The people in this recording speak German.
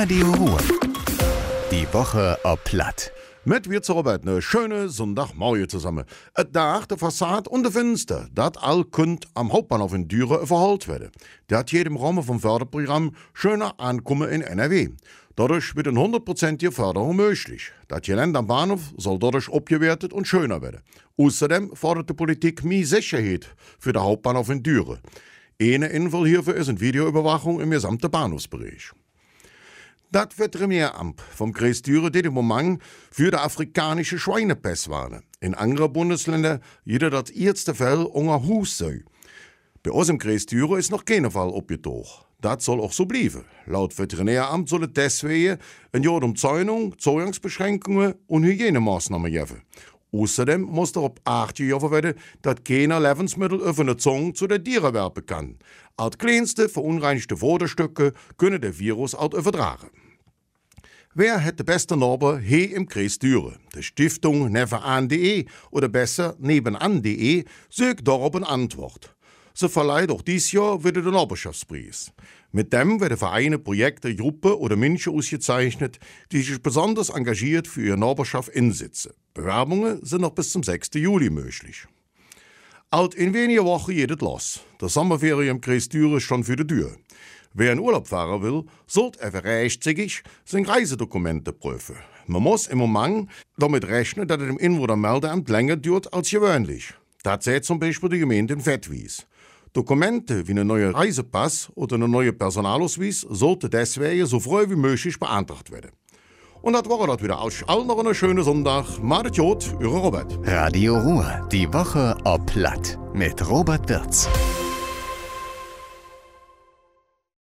Radio Ruhr. Die Woche ob Platt. Mit wir zur Arbeit ne schöne Sonntagmorgen zusammen. Et Dach, der Fassad und de Fenster, dat all könnt am Hauptbahnhof in Düren verholt werden. Der hat jedem Raum vom Förderprogramm schöner Ankommen in NRW. Dadurch wird eine hundertprozentige Förderung möglich. Das Gelände am Bahnhof soll dadurch abgewertet und schöner werden. Außerdem fordert die Politik mehr Sicherheit für den Hauptbahnhof in Düren. Eine Info hierfür ist eine Videoüberwachung im gesamten Bahnhofsbereich. Das Veterinäramt vom Kreis Düren dit im Moment für die afrikanische Schweinepest warnen. In anderen Bundesländern jeder das erste Fall unter Hus sei. Bei uns im Kreis Düren ist noch kein Fall abgetaucht. Das soll auch so bleiben. Laut Veterinäramt soll es deswegen ein Jahr Umzäunung, Zugangsbeschränkungen und Hygienemaßnahmen geben. Außerdem muss darauf acht Jahre werden, dass keiner Lebensmittel auf eine Zunge zu der Tiere werfen kann. Als kleinste verunreinigte Futterstücke können der Virus auch übertragen. Wer hat die beste Narbe hier im Kreis Düren? Die Stiftung nevenan.de oder besser nebenan.de sucht darauf eine Antwort. Sie verleiht auch dieses Jahr wieder den Nachbarschaftspreis. Mit dem werden Vereine, Projekte, Gruppen oder Menschen ausgezeichnet, die sich besonders engagiert für ihre Nachbarschaft einsetzen. Bewerbungen sind noch bis zum 6. Juli möglich. Alt in weniger Wochen geht es los. Der Sommerferien im Kreis Düren ist schon für die Tür. Wer in Urlaub fahren will, sollte er rechtzeitig seine Reisedokumente prüfen. Man muss im Moment damit rechnen, dass es im Inwohnermeldeamt länger dauert als gewöhnlich. Das sieht zum Beispiel die Gemeinde in Fettwies. Dokumente wie ein neuer Reisepass oder ein neuer Personalausweis sollten deswegen so früh wie möglich beantragt werden. Und das war das wieder. Euch allen noch einen schönen Sonntag. Macht Jod, eure Robert. Radio Ruhr. Die Woche ob Platt. Mit Robert Wirz.